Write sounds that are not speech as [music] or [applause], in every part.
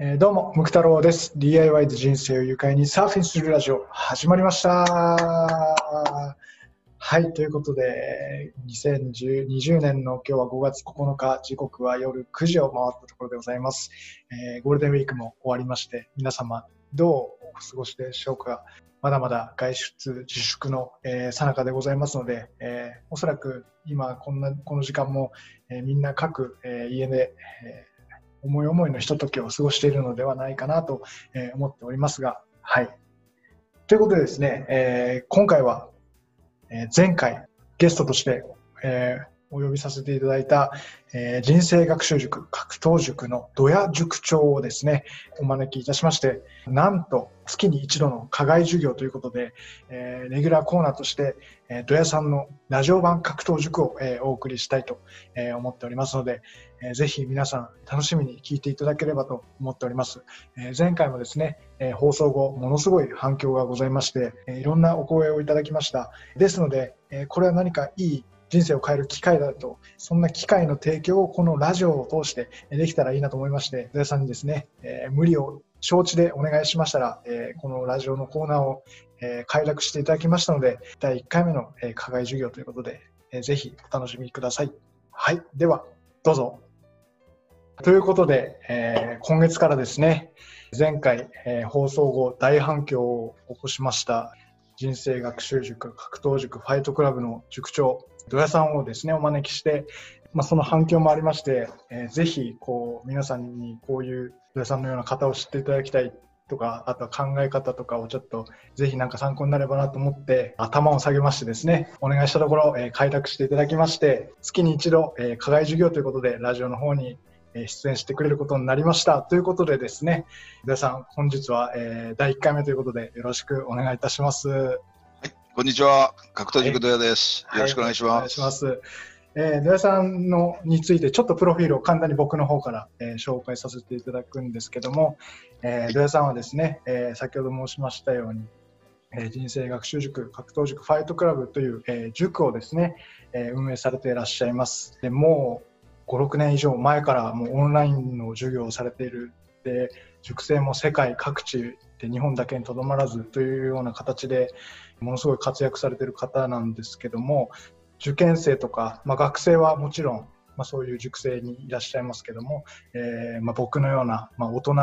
えーどうも、ムク太郎です。DIY で人生を愉快にサーフィンするラジオ、始まりました。はい、ということで、2020年の今日は5月9日、時刻は夜9時を回ったところでございます。えーゴールデンウィークも終わりまして、皆様、どうお過ごしでしょうか。まだまだ外出自粛の、えー、最中でございますので、えーおそらく今こんな、この時間も、えみんな各、え家で、え思い思いのひとときを過ごしているのではないかなと、え思っておりますが、はい。ということでですね、え今回は、え前回ゲストとして、えーお呼びさせていただいた、えー人生学習塾格闘塾のドヤ塾長をですね、お招きいたしまして、なんと月に一度の課外授業ということで、えーレギュラーコーナーとして、えー、ドヤさんのラジオ版格闘塾を、えーお送りしたいと、えー思っておりますので、えーぜひ皆さん楽しみに聞いていただければと思っております。えー前回もですね、えー放送後ものすごい反響がございまして、えーいろんなお声をいただきました。ですので、えーこれは何かいい人生を変える機会だと、そんな機会の提供をこのラジオを通してできたらいいなと思いまして、土屋さんにですね、えー無理を承知でお願いしましたら、えーこのラジオのコーナーを、えー快諾していただきましたので、第1回目の、えー課外授業ということで、えーぜひお楽しみください。はい。では、どうぞ。ということで、えー今月からですね、前回、えー放送後大反響を起こしました人生学習塾、格闘塾、ファイトクラブの塾長、土屋さんをですね、お招きして、まあ、その反響もありまして、えーぜひ、こう、皆さんにこういう土屋さんのような方を知っていただきたいとか、あとは考え方とかをちょっと、ぜひなんか参考になればなと思って、頭を下げましてですね、お願いしたところ、えー開拓していただきまして、月に一度、えー課外授業ということで、ラジオの方に出演してくれることになりました。ということでですね、土屋さん、本日は、えー第1回目ということで、よろしくお願いいたします。こんにちは、格闘塾土屋です。よろしくお願いしはお願います。えー、土屋さんのについてちょっとプロフィールを簡単に僕の方から、えー紹介させていただくんですけども、えー、土屋さんはですね、えー先ほど申しましたように、えー人生学習塾、格闘塾、ファイトクラブという、えー塾をですね、えー運営されていらっしゃいます。でもう5、6年以上前からもうオンラインの授業をされている。で、塾生も世界各地で日本だけにとどまらずというような形でものすごい活躍されてる方なんですけども、受験生とか、まあ、学生はもちろん、まあ、そういう塾生にいらっしゃいますけども、えーまあ、僕のような、ま、大人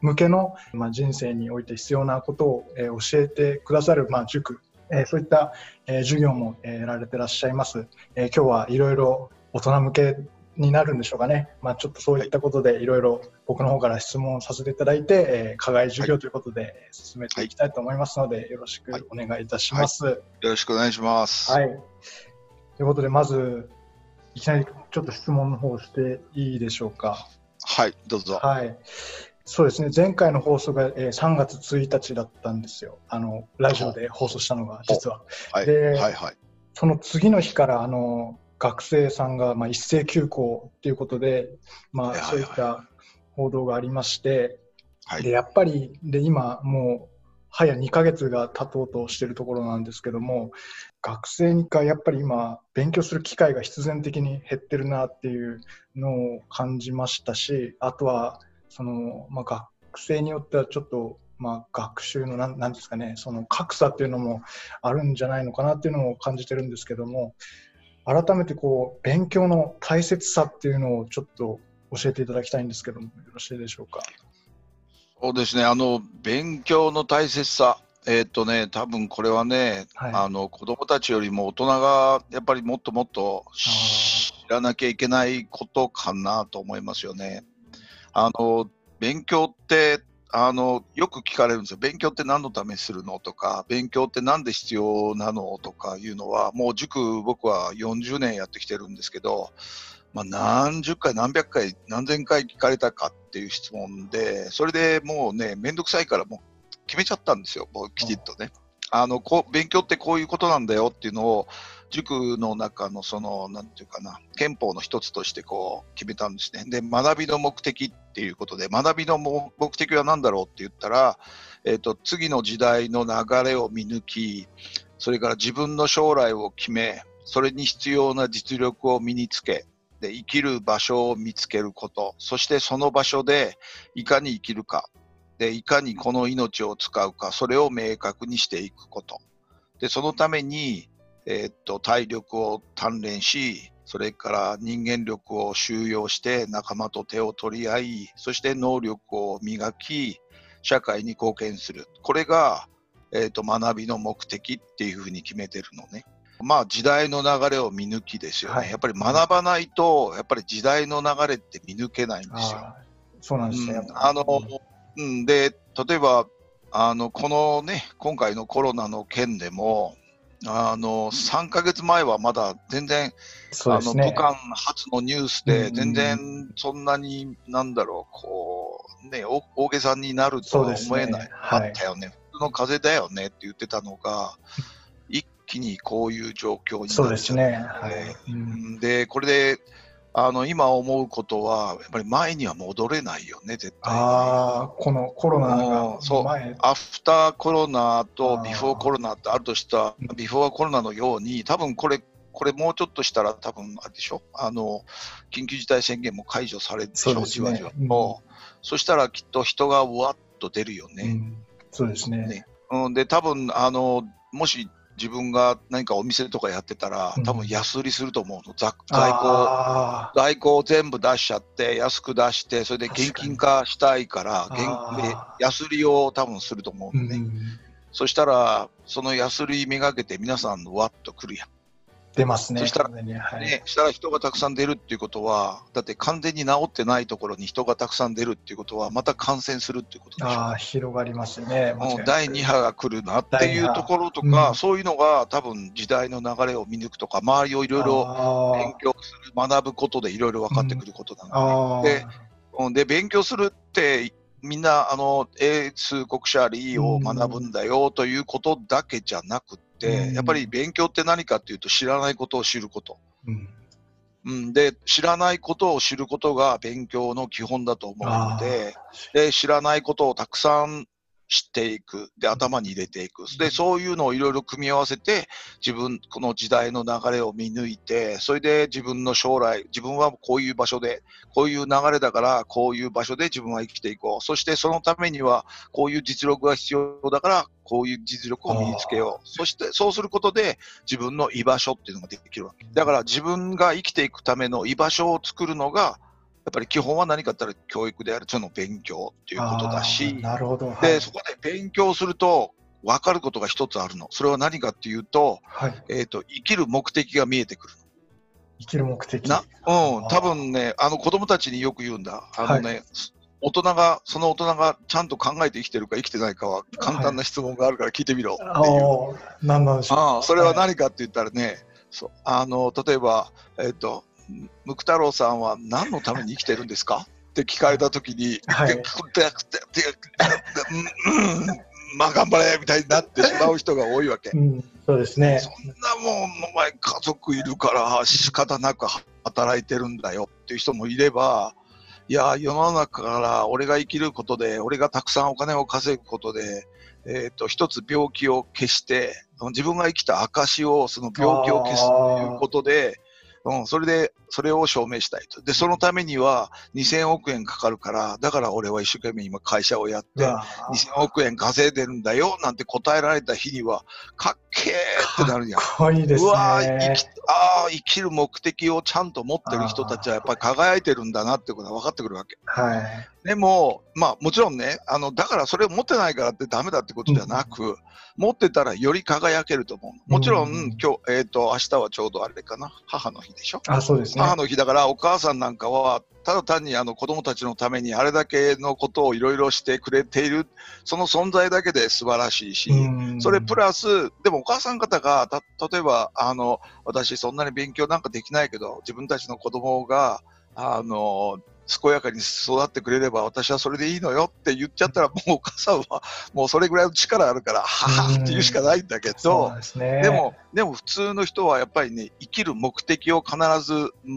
向けの、ま、人生において必要なことを、え教えてくださる、ま、塾、えーそういった、え授業も、えーやられてらっしゃいます。えー今日はいろいろ大人向けになるんでしょうかね。ま、ちょっとそういったことでいろいろ僕の方から質問させていただいて、えー課外授業ということでえー進めていきたいと思いますので、よろしくお願いいたします。よろしくお願いします。はい。ということで、まず、いきなりちょっと質問の方していいでしょうか？はい、どうぞ。はい。そうですね、前回の放送が、えー3月1日だったんですよ。あの、ラジオで放送したのが、実は。はい、ではい、はい。その次の日から、あの、学生さんが、まあ、一斉休校ということで、まあ、はいはいはいそういった報道がありまして、はい。で、やっぱり、で、今、もう、早2ヶ月が経とうとしているところなんですけども、学生がやっぱり今、勉強する機会が必然的に減ってるなっていうのを感じましたし、あとは、その、まあ、学生によってはちょっと、まあ、学習のなん、なんですかね、その格差っていうのもあるんじゃないのかなっていうのを感じてるんですけども、改めてこう、勉強の大切さっていうのをちょっと教えていただきたいんですけども、よろしいでしょうか？そうですね、あの、勉強の大切さ。えっ、とね、多分これはね、はいあの子供たちよりも大人がやっぱりもっともっと知らなきゃいけないことかなと思いますよね。あの勉強ってあのよく聞かれるんですよ。勉強って何のためにするのとか、勉強ってなんで必要なのとかいうのは、もう塾僕は40年やってきてるんですけど、まあ、何十回、何百回、何千回聞かれたかっていう質問で、それでもうね、めんどくさいからもう決めちゃったんですよ、もうきちっとね。あのこう勉強ってこういうことなんだよっていうのを、塾の中のその、なんていうかな、憲法の一つとしてこう決めたんですね。で、学びの目的っていうことで、学びの目目的は何だろうって言ったら、えっ、と、次の時代の流れを見抜き、それから自分の将来を決め、それに必要な実力を身につけ、で生きる場所を見つけること、そしてその場所でいかに生きるか、でいかにこの命を使うか、それを明確にしていくこと。でそのために、えーっと体力を鍛錬し、それから人間力を収容して仲間と手を取り合い、そして能力を磨き、社会に貢献する。これが、えー、と学びの目的っていうふうに決めてるのね。まあ時代の流れを見抜きですよね。はいやっぱり学ばないと、やっぱり時代の流れって見抜けないんですよ。そうなんですね。うんあの、うん、で、例えば、あの、このね、今回のコロナの件でも、あの、3ヶ月前はまだ全然、あの、武。漢発のニュースで、うん全然そんなに、なんだろう、こう、ね、お大げさになるとは思えない、あはいったよね。普通の風邪だよねって言ってたのが、[laughs] 一気にこういう状況にそうなっちゃっですね。はて、い。うんうん。で、これで、あの、今思うことは、やっぱり前には戻れないよね、絶対に。ああ、このコロナがそう。前、アフターコロナとビフォーコロナってあるとしたうん。ビフォーコロナのように、多分これ、これもうちょっとしたら多分あれでしょ？あの、緊急事態宣言も解除されるでしょね。じわじわ。うん。と。そしたらきっと人がわっと出るよね。うん。そうですね。ね。うん、で、多分あの、もし自分が何かお店とかやってたらうん、多分安売りすると思うの。在在庫あ在庫を全部出しちゃって、安く出して、それで現金化したいから、確か安売りを多分すると思うーのね。うんそしたら、その安売りめがけて皆さんわっと来るやん。出ますね。そしたら完全にはいね、したら人がたくさん出るっていうことは、だって完全に治ってないところに人がたくさん出るっていうことは、また感染するっていうことでしょ。ああ、広がりますよね。もう第2波が来るなっていうところとか、うんそういうのが多分時代の流れを見抜くとか、周りをいろいろ勉強する、学ぶことでいろいろ分かってくることなんだねあーでうんで、勉強するって、みんな、あの、英数国者理を学ぶんだよということだけじゃなくって、うん。やっぱり勉強って何かっていうと、知らないことを知ること。うん。うん、で、知らないことを知ることが勉強の基本だと思うので、で、知らないことをたくさん知っていく。で、頭に入れていく。で、そういうのをいろいろ組み合わせて、自分、この時代の流れを見抜いて、それで自分の将来、自分はこういう場所で、こういう流れだから、こういう場所で自分は生きていこう。そしてそのためには、こういう実力が必要だから、こういう実力を身につけよう。そして、そうすることで、自分の居場所っていうのができるわけ。だから自分が生きていくための居場所を作るのが、やっぱり基本は何かって言ったら教育である、その勉強っていうことだあしー、なるほど。はいで、そこで勉強すると分かることが一つあるの。それは何かっていうと、はい。えっ、と、生きる目的が見えてくる生きる目的。の。な、うん、多分ね、あの子供たちによく言うんだ。あのね、大人が、その大人がちゃんと考えて生きてるか生きてないかは簡単な質問があるから聞いてみろっていう。ああ、なんなんでしょう。ああそれは何かって言ったらね、そうあの例えば、えっと、ムク太郎さんは何のために生きてるんですか？って聞かれたときに、はいまあ頑張れみたいになってしまう人が多いわけ。うん、そうですね。そんなもん、お前家族いるから仕方なく働いてるんだよっていう人もいれば、いや、世の中から俺が生きることで、俺がたくさんお金を稼ぐことで、えっ、と、一つ病気を消して、自分が生きた証を、その病気を消すということで、うん、それで、それを証明したいと。で、そのためには2000億円かかるから、だから俺は一生懸命今会社をやって、うわ2000億円稼いでるんだよなんて答えられた日には、かっけーってなるやん。かっこいいですうわー生ねき。あー生きる目的をちゃんと持ってる人たちはやっぱり輝いてるんだなってことが分かってくるわけ。はい。でも、まあもちろんね、あの、だからそれを持ってないからってダメだってことじゃなく、持ってたらより輝けると思う。もちろん、うん今日、えっ、と、明日はちょうどあれかな、母の日でしょ。あ、そうですね。母の日だからお母さんなんかは、ただ単にあの子供たちのためにあれだけのことをいろいろしてくれている、その存在だけで素晴らしいし、うんそれプラス、でもお母さん方が、た例えば、あの、私そんなに勉強なんかできないけど、自分たちの子供が、あの、健やかに育ってくれれば私はそれでいいのよって言っちゃったら、もうお母さんは [laughs] もうそれぐらいの力あるから、ははって言うしかないんだけどね。でも、でも普通の人はやっぱりね、生きる目的を必ず、うんう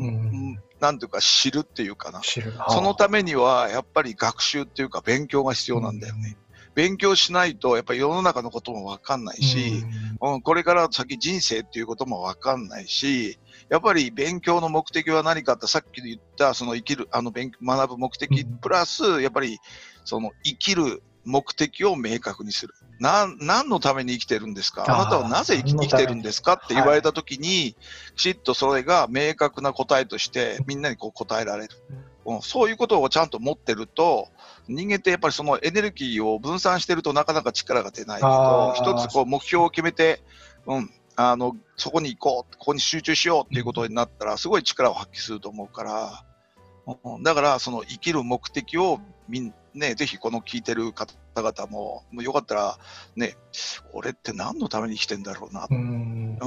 んなんていうか知るっていうかな。知る。そのためにはやっぱり学習っていうか勉強が必要なんだよね。勉強しないと、やっぱり世の中のこともわかんないし、うん、これから先人生っていうこともわかんないし、やっぱり勉強の目的は何かってさっき言ったその生きる、あの勉学ぶ目的プラス、やっぱりその生きる目的を明確にする。な何のために生きてるんですか？あなたはなぜ生き生きてるんですか？って言われたときに、きちっとそれが明確な答えとしてみんなにこう答えられる。うん、そういうことをちゃんと持ってると、人間ってやっぱりそのエネルギーを分散してるとなかなか力が出ないけど、一つこう目標を決めて、うん、あの、そこに行こう、ここに集中しようっていうことになったら、すごい力を発揮すると思うから、だから、その生きる目的をみんね、ぜひこの聞いてる方々も、もうよかったら、ね、俺って何のために生きてんだろうな。うん、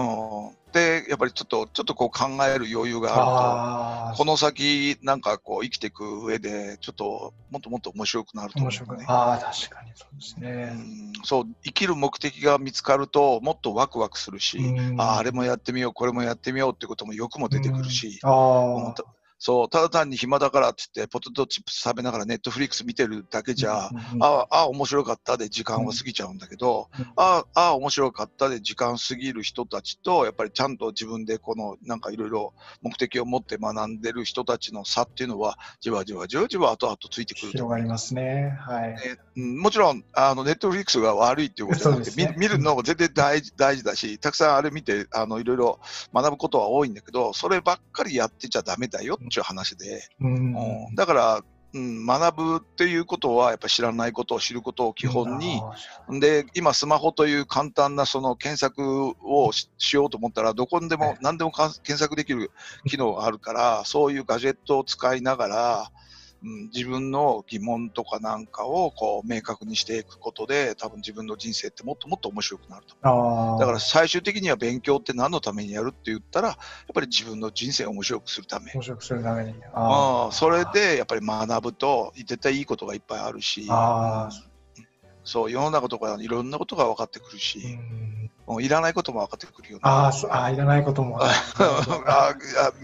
で、やっぱりちょっと、ちょっとこう考える余裕があると、この先、なんかこう生きていく上で、ちょっともっともっと面白くなると思う、ね、ああ、確かにそうですね、うん。そう、生きる目的が見つかると、もっとワクワクするし、ああ、あれもやってみよう、これもやってみようってことも欲も出てくるし、あそう、ただ単に暇だからって言って、ポテトチップス食べながらネットフリックス見てるだけじゃ、ああ、面白かったで時間は過ぎちゃうんだけど、ああ、面白かったで時間過ぎる人たちと、やっぱりちゃんと自分でこの、なんかいろいろ目的を持って学んでる人たちの差っていうのは、じわじわじわじわ後々ついてくる広がりますね。はい。うん、もちろん、あの、ネットフリックスが悪いっていうことじゃなくて、ね、見るのも全然大事大事だし、たくさんあれ見て、あの、いろいろ学ぶことは多いんだけど、そればっかりやってちゃダメだよっていう話で、うん、だから、うん、学ぶっていうことは、やっぱり知らないことを知ることを基本に、で、今スマホという簡単なその検索をしようと思ったら、どこにでも何でも検索できる機能があるから、そういうガジェットを使いながら、うん、自分の疑問とかなんかをこう明確にしていくことで多分自分の人生ってもっともっと面白くなると。だから最終的には勉強って何のためにやるって言ったらやっぱり自分の人生を面白くするため。面白くするために。あそれでやっぱり学ぶと絶対いいことがいっぱいあるし。そう世の中とかいろんなことが分かってくるし、うんいらないことも分かってくるよああ、いらないことも。[laughs] ああ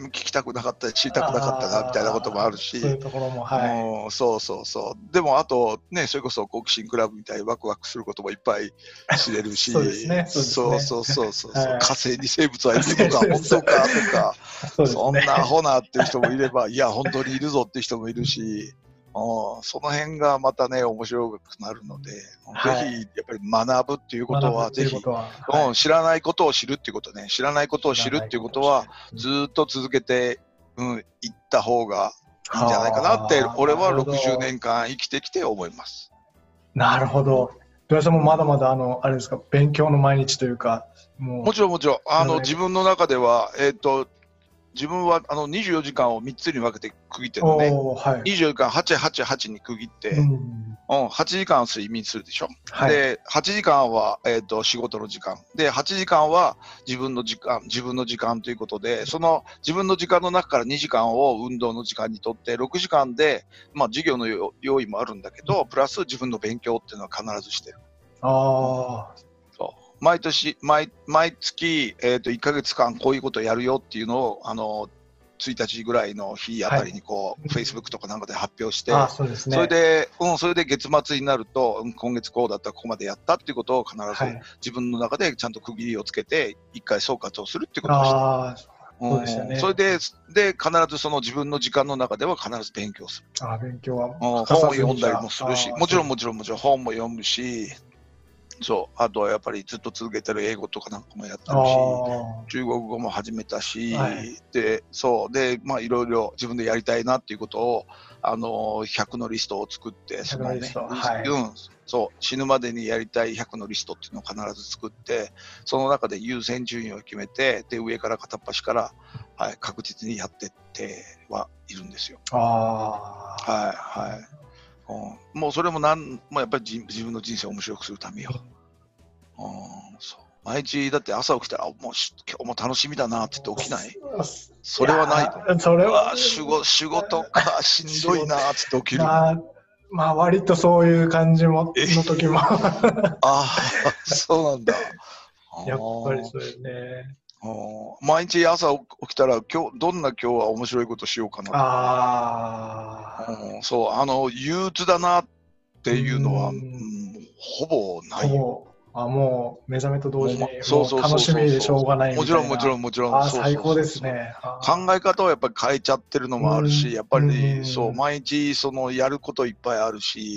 聞きたくなかった、知りたくなかったなみたいなこともあるし、そういうところも、はい、そうそうそう。でも、あと、ね、それこそ好奇心クラブみたいにワクワクすることもいっぱい知れるし、そうですね、そうそうそうそう、はい、火星に生物はいるのか、本当かとか、そ,、そんなアホなっていう人もいれば、いや、本当にいるぞっていう。人もい。るし、その辺がまたね、面白くなるので、はい、ぜひやっぱり学ぶっていうことは、ぜひ、はい、知らないことを知るっていうことね、知らないことを知るっていうことは、ずっと続けて、うん、いった方がいいんじゃないかなって、俺は60年間生きてきて思います。なるほど。土さんもまだまだ、あの、あれですか、勉強の毎日というか、ももちろんもちろん、あの、自分の中では、えっ、ー、と、自分はあの24時間を3つに分けて区切ってるのね、はい、24時間8、8、8に区切って、うん、うん、8時間睡眠するでしょ、はい、で8時間は、えーと、仕事の時間。で8時間は自分の時間自分の時間ということでその自分の時間の中から2時間を運動の時間にとって6時間で、まあ、授業の用意もあるんだけどプラス自分の勉強っていうのは必ずしてる。あ毎年、毎毎月、えーと、1か月間こういうことをやるよっていうのを、あの1日ぐらいの日あたりにこう、フェイスブックとかなんかで発表して、そね、それで、うん、それで月末になると、うん、今月こうだったらここまでやったっていうことを必ず自分の中でちゃんと区切りをつけて、一回総括をするっていうことをして。そうですよね、それでで必ずその自分の時間の中では必ず勉強する。あ勉強は本を読んだりもするし、もちろんもちろんもちろん本も読むし、そう、あとはやっぱりずっと続けてる英語とかなんかもやったし、中国語も始めたし、はい、で、そう、で、まあいろいろ自分でやりたいなっていうことを、あの、100のリストを作って、そのね、はい、うん、そう、死ぬまでにやりたい100のリストっていうのを必ず作って、その中で優先順位を決めて、で、上から片っ端から、はい、確実にやってってはいるんですよ。はい、はい。うん、もうそれもなんもやっぱり自分の人生を面白くするためよ。うん、そう。毎日だって朝起きたらもう今日も楽しみだなって言って起きない？それはないそれは仕事仕事か。しんどいなって言って起きる。まあまあ割とそういう感じもの時も。[laughs] ああそうなんだ。[laughs] やっぱりそうよね毎日朝起きたら今日どんな今日は面白いことしようかな。あ、うん、そうあの憂鬱だなっていうのは、うん、ほぼないよ。あもう目覚めと同時にそうそう楽しみでしょうがないもちろんもちろんもちろん。あ最高ですね。考え方をやっぱり変えちゃってるのもあるしやっぱりそう毎日そのやることいっぱいあるし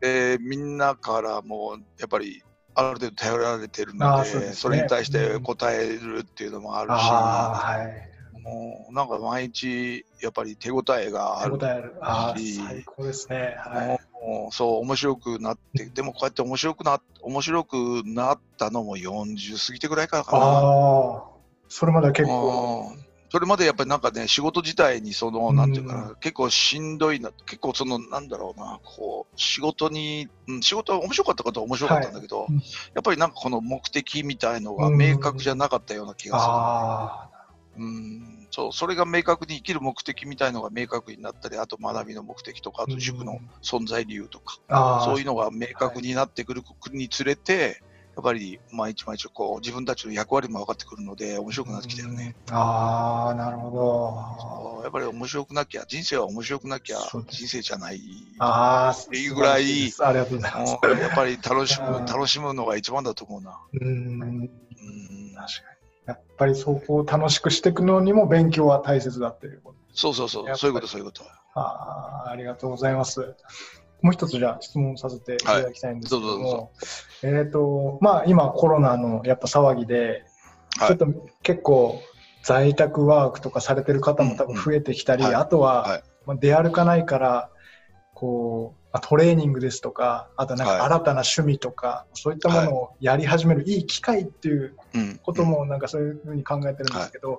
でみんなからもやっぱりある程度頼られてるので、ね、それに対して答えるっていうのもあるし、はい、もうなんか毎日やっぱり手応えがある手応えある。あ最高ですね、はい、もうそう面白くなってでもこうやって面白くな面白くなったのも40過ぎてぐらいからかな。あそれまでは結構それまでやっぱりなんかね、仕事自体にその、なんていうかな、結構しんどいな、結構その、なんだろうな、こう、仕事に、うん、仕事は面白かったことは面白かったんだけど、はい、やっぱりなんかこの目的みたいのが明確じゃなかったような気がする、ね。うん、そう、それが明確に生きる目的みたいのが明確になったり、あと学びの目的とか、あと塾の存在理由とか、そういうのが明確になってくるにつれて、やっぱり毎日毎日こう自分たちの役割も分かってくるので面白くなってきてるね。ああなるほど。やっぱり面白くなきゃ人生は面白くなきゃ人生じゃないあっていうぐらいありがとうございます。やっぱり楽しむ楽しむのが一番だと思うな。うんうん確かに。やっぱりそこを楽しくしていくのにも勉強は大切だっていうこと。そうそうそうそういうことそういうこと。ああありがとうございます。もう一つじゃあ質問させてい。ただきたいんですけども、はい、えっ、ー、と、まあ今コロナのやっぱ騒ぎで、ちょっと結構在宅ワークとかされてる方も多分増えてきたり、うん。うんはい、あとは、はい、まあ、出歩かないから、こう、トレーニングですとか、あとなんか新たな趣味とか、そういったものをやり始めるい。い機会っていうこともなんかそういうふうに考えてるんですけど、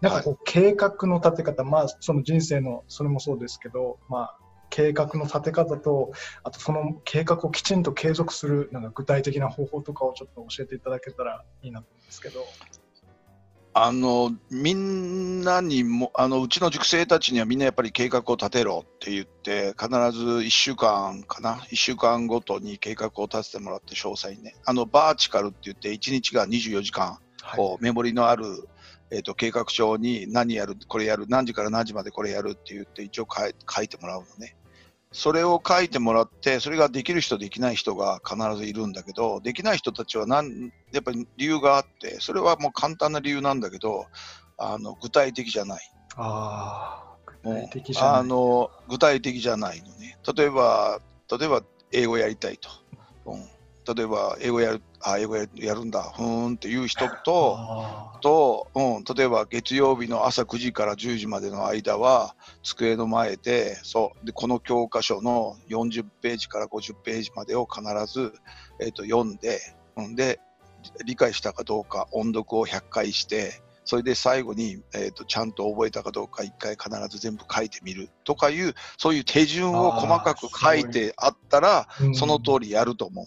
なんかこう計画の立て方、まあその人生のそれもそうですけど、まあ計画の立て方と、あとその計画をきちんと継続するなんか具体的な方法とかをちょっと教えていただけたらいいなと思うんですけど。あのみんなにもあのうちの塾生たちにはみんなやっぱり計画を立てろって言って必ず1週間かな1週間ごとに計画を立ててもらって詳細にねあのバーチカルって言って1日が24時間、こうメモリのあるえーと、計画書に何やる、これやる、何時から何時までこれやるって言って一応書いてもらうのね。それを書いてもらって、それができる人、できない人が必ずいるんだけど、できない人たちは何やっぱり理由があって、それはもう簡単な理由なんだけど、あの具体的じゃない。あ具体的じゃないあの具体的じゃないのね。例えば、例えば英語やりたいと。うん例えば英語やるあ英語やるんだ。ふーんっていう人とと、うん、例えば月曜日の朝9時から10時までの間は机の前でそう。でこの教科書の40ページから50ページまでを必ず、えーと、読んで、うん、で理解したかどうか音読を100回してそれで最後に、えーと、ちゃんと覚えたかどうか1回必ず全部書いてみる。とかいうそういう手順を細かく書いてあったらその通りやると思う。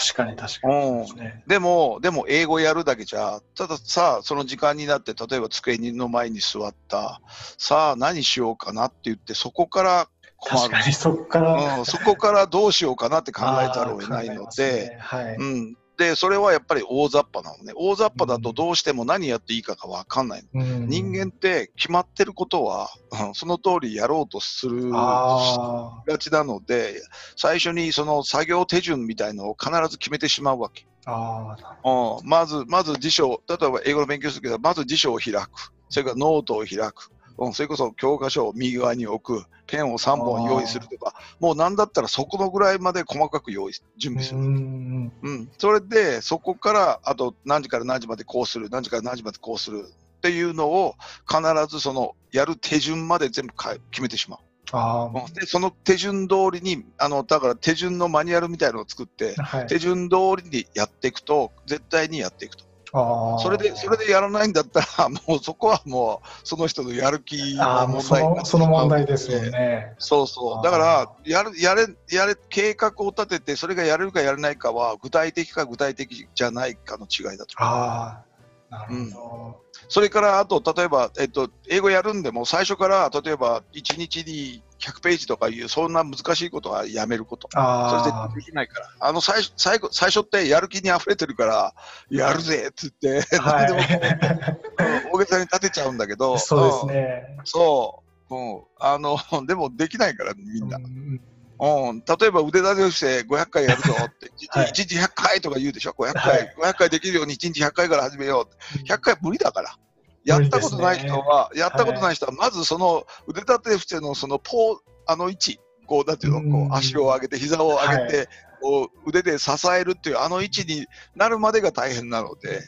確かに確かに、うん、でも、でも英語やるだけじゃ、たださ、その時間になって、例えば机の前に座った、さあ何しようかなって言って、そこから困る。そこから、うん、そこからどうしようかなって考えざるを得ないので、[laughs] ね。はい、うん、で、それはやっぱり大雑把なのね。大雑把だとどうしても何やっていいかが分かんないの。うん、人間って決まってることは、うん、その通りやろうとするがちなので、最初にその作業手順みたいのを必ず決めてしまうわけ。あうん、まず、まず辞書、例えば英語の勉強するけど、まず辞書を開く。それからノートを開く。うん、それこそ教科書を右側に置く、ペンを3本用意するとか、もうなんだったらそこのぐらいまで細かく用意、準備する。うん,、うん。それで、そこから、あと何時から何時までこうする、何時から何時までこうするっていうのを、必ずその、やる手順まで全部決めてしまう。あでその手順通りにあのだから手順のマニュアルみたいなのを作って、はい、手順通りにやっていくと絶対にやっていくと。それで、それでやらないんだったら、[laughs] もうそこはもう、その人のやる気の問題その問題ですよね。そうそう。だから、やる、やれ、やれ、計画を立てて、それがやれるかやれないかは、具体的か具体的じゃないかの違いだと。ああ、なるほど。うんそれからあと、例えば、えっと、英語やるんでも、最初から、例えば、1日に100ページとかいう、そんな難しいことはやめること。それでできないから。あの最、最後、最初ってやる気に溢れてるから、やるぜって言って、はい、[laughs] 大げさに立てちゃうんだけど、そうですね。そう。うん。あの、[laughs] でもできないから、みんな。うんうん、例えば腕立て伏せ500回やるぞって、[laughs] はい1日100回とか言うでしょ、500は回、い500回できるように1日100回から始めようって。100回無理だから。やったことない人は、やったことない人は、まずその腕立て伏せのそのポー、あの位置、こう、なんていうの、こう足を上げて、膝を上げて、こう腕で支えるっていうあの位置になるまでが大変なので、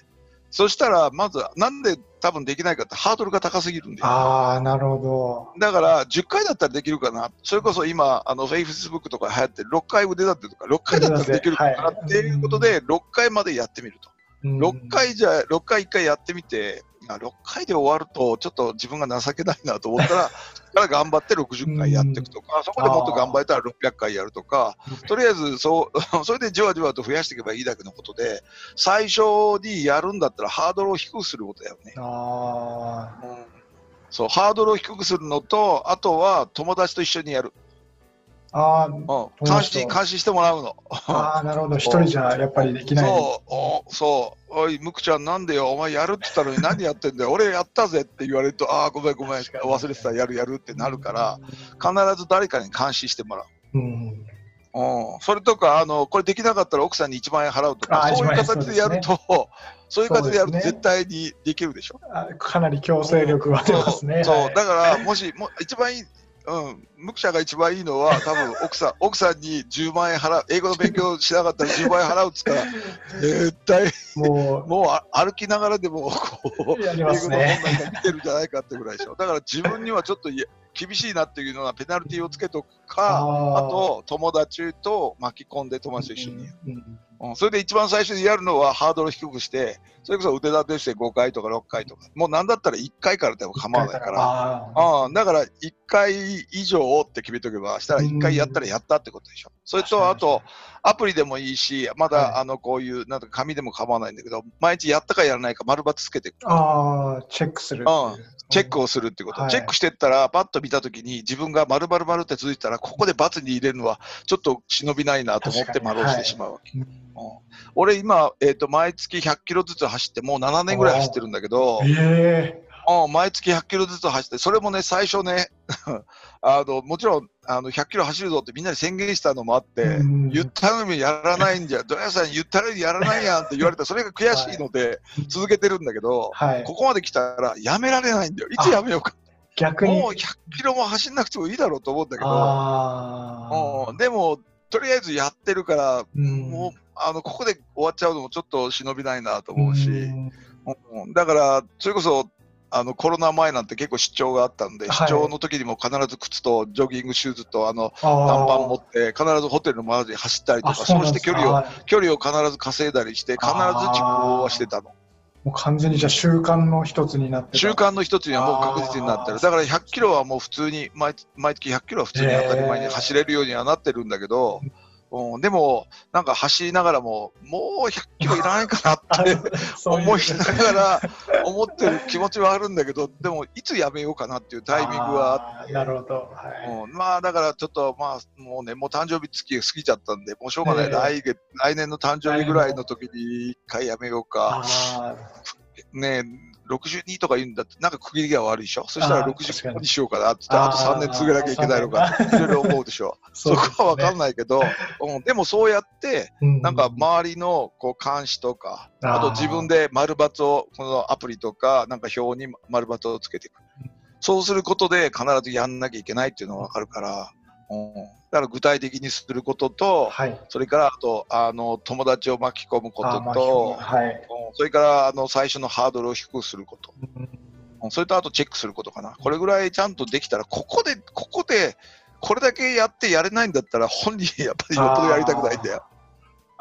そしたら、まず、なんで多分できないかって、ハードルが高すぎるんで。ああ、なるほだから、10回だったらできるかな。それこそ今、あの、フェイスブックとか流行ってる6回腕立てとか、6回だったらできるかなはいっていうことで、6回までやってみると。ど。うん6回じゃ、6回1回やってみて、あ6回で終わると、ちょっと自分が情けないなと思ったら、[laughs] から頑張って60回やっていくとか、そこでもっと頑張れたら600回やるとか、とりあえずそう、[laughs] それでじわじわと増やしていけばいいだけのことで、最初にやるんだったらハードルを低くすることだよね。あそう、ハードルを低くするのと、あとは友達と一緒にやる。あ、あ監視、監視してもらうの。あ、ああ、なるほど。一人じゃやっぱりできない。そう、おそう、おい、ムクちゃんなんでよ、お前やるって言ったのに [laughs] 何やってんだよ、俺やったぜって言われると、ああ、ごめんごめん、忘れてた、やるやるってなるから、必ず誰かに監視してもらう。うん。うん、それとかあの、これできなかったら奥さんに1万円払うとか、あそういう1万円形でやると、そういう形でやると絶対にできるでしょ。あかなり強制力は出ますね。そう、はい。だから、もし、も一番いい、うん、ムクちゃんが一番いいのは、[laughs] 多分奥さん、奥さんに10万円払う、英語の勉強しなかったら10万円払うっつったら、[laughs] 絶対、ももうあ歩きながらでも、こう、う、やり英語の本ますね。なんか見てるんじゃないかってぐらいでしょ。だから自分にはちょっと厳しいなっていうのはペナルティーをつけとくか、ああと友達と巻き込んで友達と一緒にやる。うんうんそれで一番最初にやるのはハードルを低くして、それこそ腕立て伏せ5回とか6回とか、もうなんだったら1回からでも構わないから。ああうん、だから1回以上って決めとけば、したら1回やったらやったってことでしょ。それと、あと、アプリでもいいし、まだ、はいあのこういうなんか紙でも構わないんだけど、毎日やったかやらないか丸×つけていく。ああ、チェックするう。チェックをするってこと、はい。チェックしてったら、パッと見たときに、自分が丸々丸って続いたら、ここで×に入れるのは、ちょっと忍びないなと思って丸をしてしまうわけ。うん。うん。俺、今、えーと、毎月100キロずつ走って、もう7年ぐらい走ってるんだけど、えうん毎月100キロずつ走って、それもね、最初ね、[laughs] あのもちろんあの100キロ走るぞってみんなに宣言したのもあって、うん言ったのにやらないんじゃ、どやさん言ったのにやらないやんって言われた、それが悔しいので、続けてるんだけど、はい。ここまで来たらやめられないんだよ。いつやめようか。逆に。もう100キロも走んなくてもいいだろうと思うんだけど。うんでも、とりあえずやってるから、うんもうあのここで終わっちゃうのもちょっと忍びないなと思うし、うんうんだから、それこそあのコロナ前なんて結構出張があったんで、はい。出張の時にも必ず靴とジョギングシューズとあの短パン持って、必ずホテルの周りで走ったりとあか、そうして距離をはい。距離を必ず稼いだりして、必ず実行はしてたの。もう完全にじゃあ習慣の一つになってた。習慣の一つにはもう確実になってる。だから100キロはもう普通に毎、毎月100キロは普通に当たり前に走れるようにはなってるんだけど、うん、でも、なんか走りながらも、もう100キロいらないかなあって [laughs] 思いながら思ってる気持ちはあるんだけど、でも、いつやめようかなっていうタイミングはあっあーなるほど。はい。うん、まあだからちょっとまあもうね、もう誕生日月過ぎちゃったんで、もうしょうがない、ええ。来月来年の誕生日ぐらいの時に一回やめようか、あね62とか言うんだって、なんか区切りが悪いでしょ、そしたらあー確か65ににしようかなってって、あと3年続けなきゃいけないのかいろいろ思うでしょ、[laughs] ーそこは分かんい。ないけど、うん、でもそうやって、うん。なんか周りのこう監視とか、あと自分で丸×を、このアプリとか、なんか表に丸×をつけていく。そうすることで必ずやんなきゃいけないっていうのがわかるから、うん、だから具体的にすることと、はい。それからあとあの友達を巻き込むことと、はい。うんそれからあの最初のハードルを低くすること、うんうんそれとあとチェックすることかな。これぐらいちゃんとできたら、ここで、ここで、これだけやってやれないんだったら、本人やっぱりよっぽどやりたくないんだよ。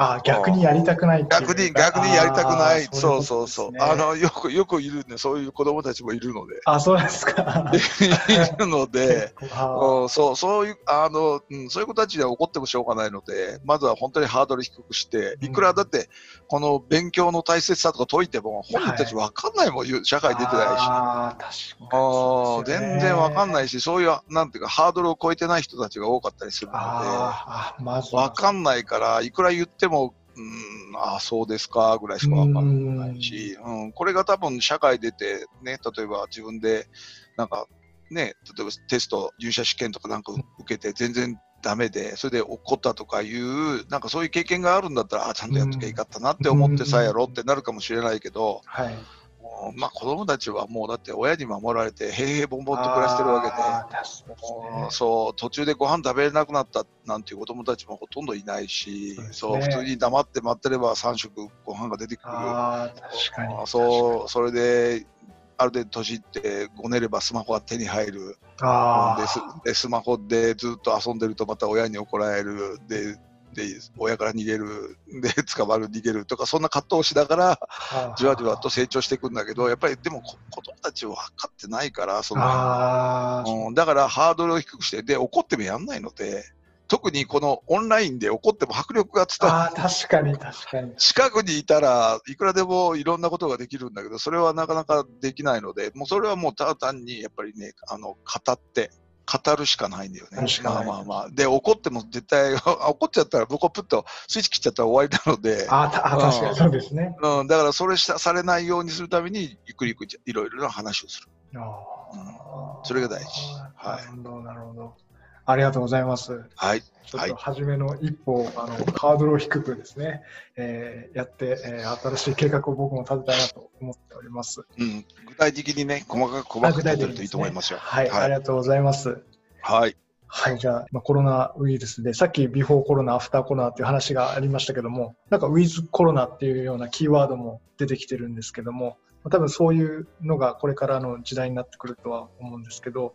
あー逆にやりたくない逆に、逆にやりたくない。そうそうそう。あ、の、よく、よくいるね。そういう子供たちもいるので。あ、そうですか。[laughs] いるので、[laughs] うん、そう、そういう、あの、うん、そういう子たちには怒ってもしょうがないので、まずは本当にハードル低くして、いくらだって、この勉強の大切さとか解いても、本人たち分かんないもん、社会出てないし。あー確かにあ全然わかんないし、そういう、なんていうか、ハードルを超えてない人たちが多かったりするので、あーあ、まずわかんないから、いくら言っても、うん、ああ、そうですか、ぐらいしかわかんないし、うん、これが多分社会出て、ね、例えば自分で、なんか、ね、例えばテスト、入社試験とかなんか受けて、全然ダメで、それで怒ったとかいう、なんかそういう経験があるんだったら、あちゃんとやっときゃいいかったなって思ってさやろうってなるかもしれないけど、はいまあ、子供たちはもうだって親に守られて平々凡々と暮らしてるわけで、ね、そう途中でご飯食べれなくなったなんていう子供たちもほとんどいないし、そう、ね、普通に黙って待ってれば3食ご飯が出てくる。そうそれである程度年いってごねればスマホが手に入る。でスマホでずっと遊んでるとまた親に怒られる。でで親から逃げるで [laughs] 捕まる逃げるとかそんな葛藤をしながらじわじわと成長していくんだけどやっぱりでも子供たちを測ってないからその、うん、だからハードルを低くしてで怒ってもやんないので。特にこのオンラインで怒っても迫力が伝わる。確かに確かに。近くにいたらいくらでもいろんなことができるんだけど、それはなかなかできないので、もうそれはもうただ単にやっぱりね、あの、語って、語るしかないんだよね。まあまあまあ。で、怒っても絶対、[laughs] 怒っちゃったら、僕はプッとスイッチ切っちゃったら終わりなので。ああ、確かにそうですね。うん、だからそれさされないようにするために、ゆっくりゆっくりいろいろな話をする。あうん、それが大事。はい。なるほど、なるほど。ありがとうございます。はい。ちょっと初めの一歩、あの、ハードルを低くですね、えー、やって、えー、新しい計画を僕も立てたいなと思っております。うん。具体的にね、細かく細かく立てるといいと思いますよ。ね、はい、はい、ありがとうございます。はい。はい、じゃあ、まあ、コロナウイルスで、さっきビフォーコロナ、アフターコロナっていう話がありましたけども、なんかウィズコロナっていうようなキーワードも出てきてるんですけども、多分そういうのがこれからの時代になってくるとは思うんですけど、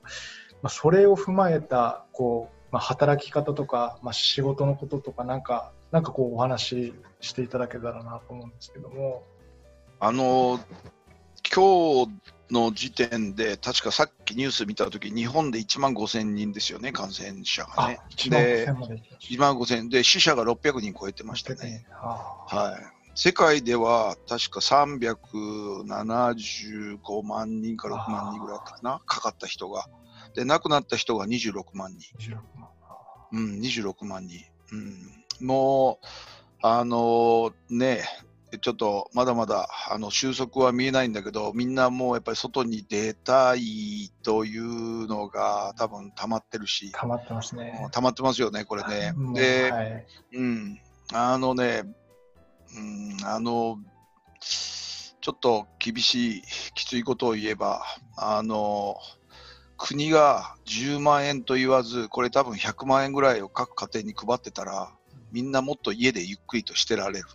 まあ、それを踏まえた、こう、まあ、働き方とか、まあ、仕事のこととかなんかなんかこうお話ししていただけたらなと思うんですけども。あの今日の時点で、確かさっきニュース見たとき、日本で1万5000人ですよね、感染者がね。で、1万5000で、死者が600人超えてましたね。はい、世界では確か375万人か6万人ぐらいかな、かかった人が。で、亡くなった人が26万人。26万。うん、26万人。うん、もう、あのー、ね、ちょっとまだまだあの収束は見えないんだけど、みんなもうやっぱり外に出たいというのが多分溜まってるし。溜まってますね。溜まってますよね、これね。で、はい、うん、あのね、うん、あの、ちょっと厳しい、きついことを言えば、あの、国が10万円と言わず、これ多分100万円ぐらいを各家庭に配ってたら、みんなもっと家でゆっくりとしてられる。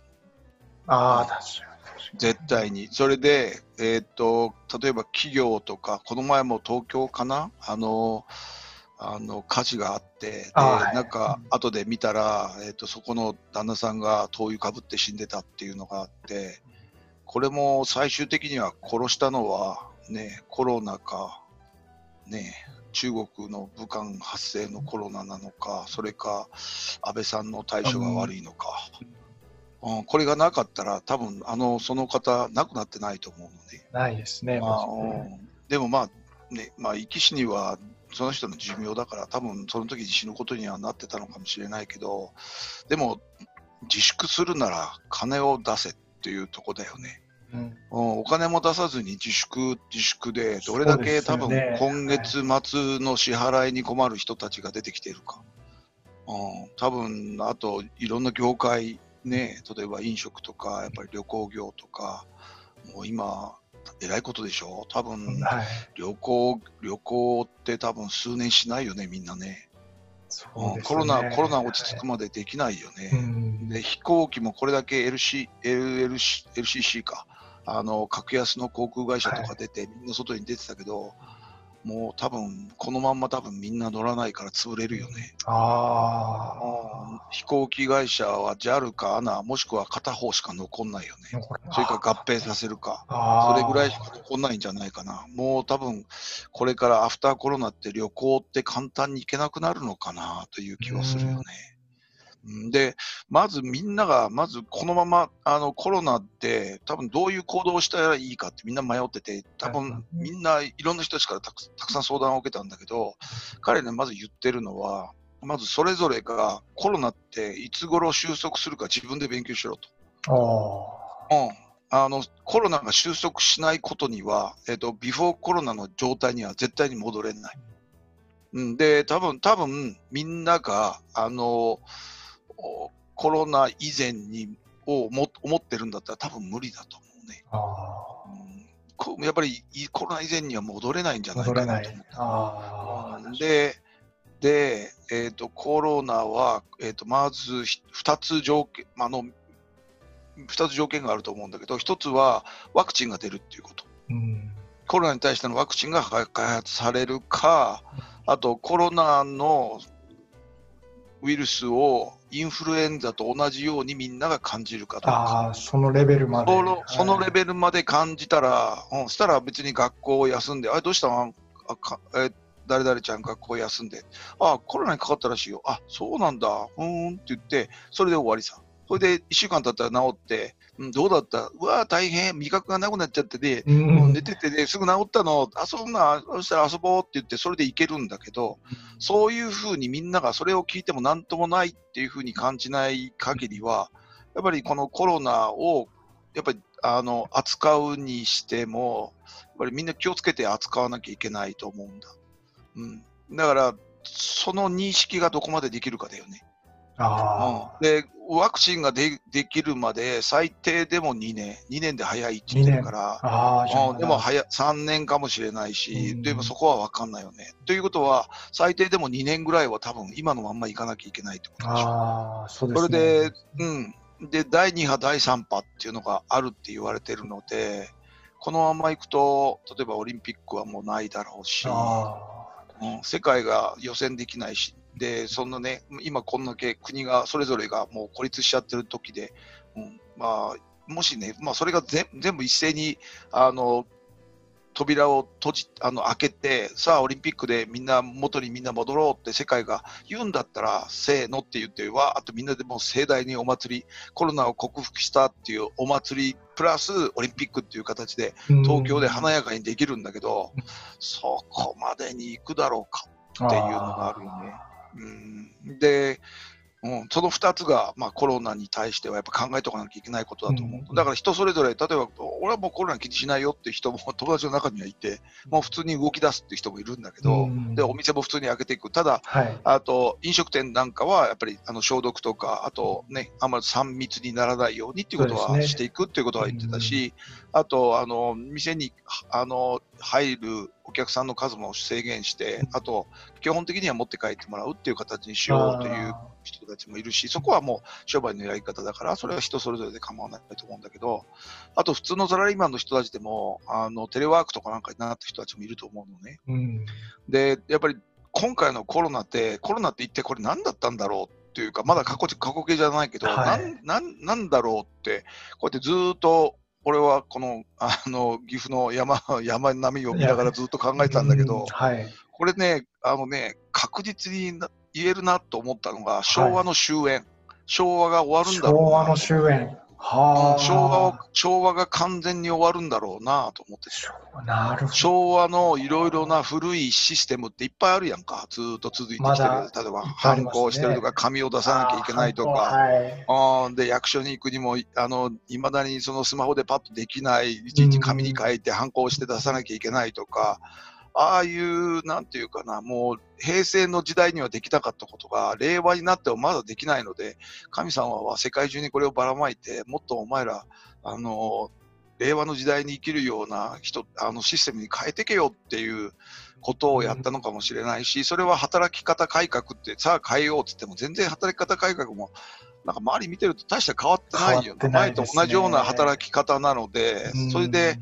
ああ、確かに。絶対に。それで、えー、っと、例えば企業とか、この前も東京かな？あの、あの火事があって、でなんか後で見たら、えーと、とそこの旦那さんが灯油かぶって死んでたっていうのがあって、これも最終的には殺したのは、ね、コロナか、ね、中国の武漢発生のコロナなのか、それか安倍さんの対処が悪いのか、うん、これがなかったら、多分あのその方、亡くなってないと思うので、ないですね、まあ、でもまあ、ねまあ、生き死にはその人の寿命だから、多分その時に死ぬことにはなってたのかもしれないけど、でも自粛するなら金を出せっていうとこだよね。うん、お金も出さずに自粛、自粛で、どれだけ多分今月末の支払いに困る人たちが出てきているか。うん、多分あといろんな業界、ね、例えば飲食とか、やっぱり旅行業とか、もう今、えらいことでしょ？多分、はい、旅行、旅行って多分数年しないよね、みんなね。ね、コロナ、コロナ落ち着くまでできないよね。はい、で飛行機もこれだけ LC LLC LCC か、あの格安の航空会社とか出て、はい、みんな外に出てたけど、もう多分このまんま多分みんな乗らないから潰れるよね。ああ。飛行機会社は JAL か ANA もしくは片方しか残んないよね。それから合併させるか。それぐらいしか残んないんじゃないかな。もう多分これからアフターコロナって旅行って簡単に行けなくなるのかなという気はするよね。で、まずみんなが、まずこのままあのコロナって多分どういう行動をしたらいいかってみんな迷ってて、多分みんないろんな人たちからたくたくさん相談を受けたんだけど、彼ね、まず言ってるのは、まずそれぞれがコロナっていつ頃収束するか自分で勉強しろと。うん、あのコロナが収束しないことには、えっと、ビフォーコロナの状態には絶対に戻れない。うん、で、多分多分みんなが、あの、おコロナ以前に、をも思ってるんだったら多分無理だと思うね。あうんこやっぱりいコロナ以前には戻れないんじゃあ、ないかなと思って。。ああ、で、で、えっ、と、コロナは、えっ、と、まずひ二つ条件、まああの、二つ条件があると思うんだけど、一つはワクチンが出るっていうこと。うん。コロナに対してのワクチンが開発されるか、あとコロナのウイルスをインフルエンザと同じようにみんなが感じるかどうか。ああ、そのレベルまで。そのレル。ベルまで感じたら、うん、そしたら別に学校を休んで、あどうしたの？あかえ誰々ちゃん学校休んで、あコロナにかかったらしいよ、あそうなんだ、ふーんって言って、それで終わりさ。それで1週間経ったら治って、うん、どうだった？うわー大変、味覚がなくなっちゃってね、うん。もう寝ててね、すぐ治ったの、遊ぶな、そしたら遊ぼうって言って、それでいけるんだけど、そういうふうにみんながそれを聞いてもなんともないっていうふうに感じない限りは、やっぱりこのコロナをやっぱりあの扱うにしても、やっぱりみんな気をつけて扱わなきゃいけないと思うんだ。うん、だから、その認識がどこまでできるかだよね。ああ、うん、で、ワクチンがでできるまで最低でも2年、2年で早いって言ってるから、あうん。でも早3年かもしれないし、うん。でもそこは分かんないよね。ということは、最低でも2年ぐらいは多分今のまんまいかなきゃいけないってことでしょ。ああ、そうですそね。れで、うん。で、第2波、第3波っていうのがあるって言われてるので、このままいくと、例えばオリンピックはもうないだろうし、あうん、世界が予選できないし、で、そんなね、今こんだけ国がそれぞれがもう孤立しちゃってる時で、うん、まあ、もしね、まあ、それが全全部一斉に、あの、扉を閉じ、あの、開けて、さあ、オリンピックでみんな、元にみんな戻ろうって世界が言うんだったら、せーのって言って、わーっとみんなでもう盛大にお祭り、コロナを克服したっていうお祭り、プラスオリンピックっていう形で、あ、東京で華ややかにできるんだけど、うんそこまでに行くだろうかっていうのがあるよね。うんで、うん、その2つが、まあ、コロナに対してはやっぱ考えておかなきゃいけないことだと思う。うんだから人それぞれ、例えば、俺はもうコロナ気にしないよっていう人も [laughs] 友達の中にはいて、もう普通に動き出すっていう人もいるんだけど、うんで、お店も普通に開けていく。ただ、はい。あと、飲食店なんかは、やっぱりあの消毒とか、あとね、あんまり3密にならないようにっていうことはしていくっていうことは言ってたし、あと、あの、店に、あの、入るお客さんの数も制限して、あと、基本的には持って帰ってもらうっていう形にしようという人たちもいるし、そこはもう商売のやり方だから、それは人それぞれで構わないと思うんだけど、あと普通のサラリーマンの人たちでも、あの、テレワークとかなんかになった人たちもいると思うのね。うん。で、やっぱり今回のコロナって、コロナって一体これ何だったんだろうっていうか、まだ過去過去形じゃないけど、はいなんなんなんだろうって、こうやってずーっと、俺はこのあの岐阜の山山並みを見ながらずっと考えてたんだけうど、はい。これね、あのね、確実にな言えるなと思ったのが、昭和の終焉、昭和が終わるんだろうな昭和の終焉。は昭和を昭和が完全に終わるんだろうなと思って。昭和なるほど。昭和のいろいろな古いシステムっていっぱいあるやんか、ずーっと続いてきてる、まだ例えば反抗してるとか、紙を出さなきゃいけないとか、はい。うん。で役所に行くにも、あの未だにそのスマホでパッとできない、いちいち紙に書いて反抗して出さなきゃいけないとか、ああいう、なんていうかな、もう平成の時代にはできなかったことが、令和になってもまだできないので、神様は世界中にこれをばらまいて、もっとお前ら、あの、令和の時代に生きるような人、あのシステムに変えてけよっていうことをやったのかもしれないし、それは働き方改革って、さあ変えようって言っても、全然働き方改革も、なんか周り見てると大して変わってないよ。変わってないですね。前と同じような働き方なのでうん、それで、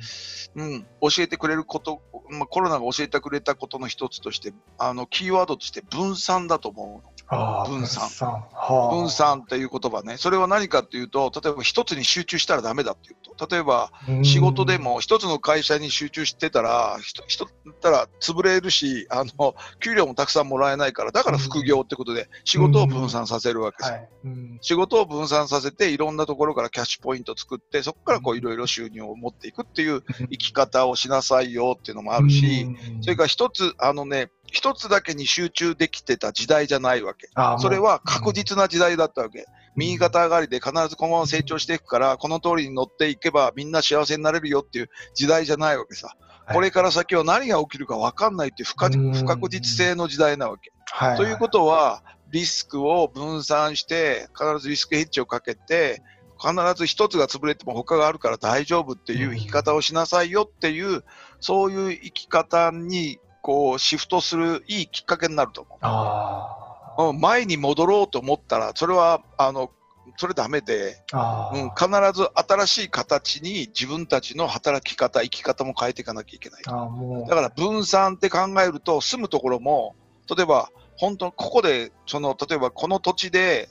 うん、教えてくれること、まあ、コロナが教えてくれたことの一つとして、あのキーワードとして分散だと思う。分散はあ分散っていう言葉ね。それは何かっていうと、例えば一つに集中したらダメだっていうと。例えば、うん仕事でも一つの会社に集中してたら、人、人ったら潰れるし、あの、給料もたくさんもらえないから、だから副業ってことで仕事を分散させるわけですよ。はい。うん仕事を分散させて、いろんなところからキャッシュポイントを作って、そこからこういろいろ収入を持っていくっていう生き方をしなさいよっていうのもあるし、うんそれから一つ、あのね、一つだけに集中できてた時代じゃないわけ。それは確実な時代だったわけ。右肩上がりで必ずこのまま成長していくから、この通りに乗っていけばみんな幸せになれるよっていう時代じゃないわけさ。これから先は何が起きるか分かんないっていう不確不確実性の時代なわけ。はい。ということは、リスクを分散して、必ずリスクヘッジをかけて、必ず一つが潰れても他があるから大丈夫っていう生き方をしなさいよっていう、そういう生き方にこうシフトするいいきっかけになると思あう。うん、前に戻ろうと思ったら、それは、あの、それダメで。うん、必ず新しい形に自分たちの働き方、生き方も変えていかなきゃいけない。ああ、もう。だから分散って考えると、住むところも、例えば、本当、ここで、その、例えばこの土地で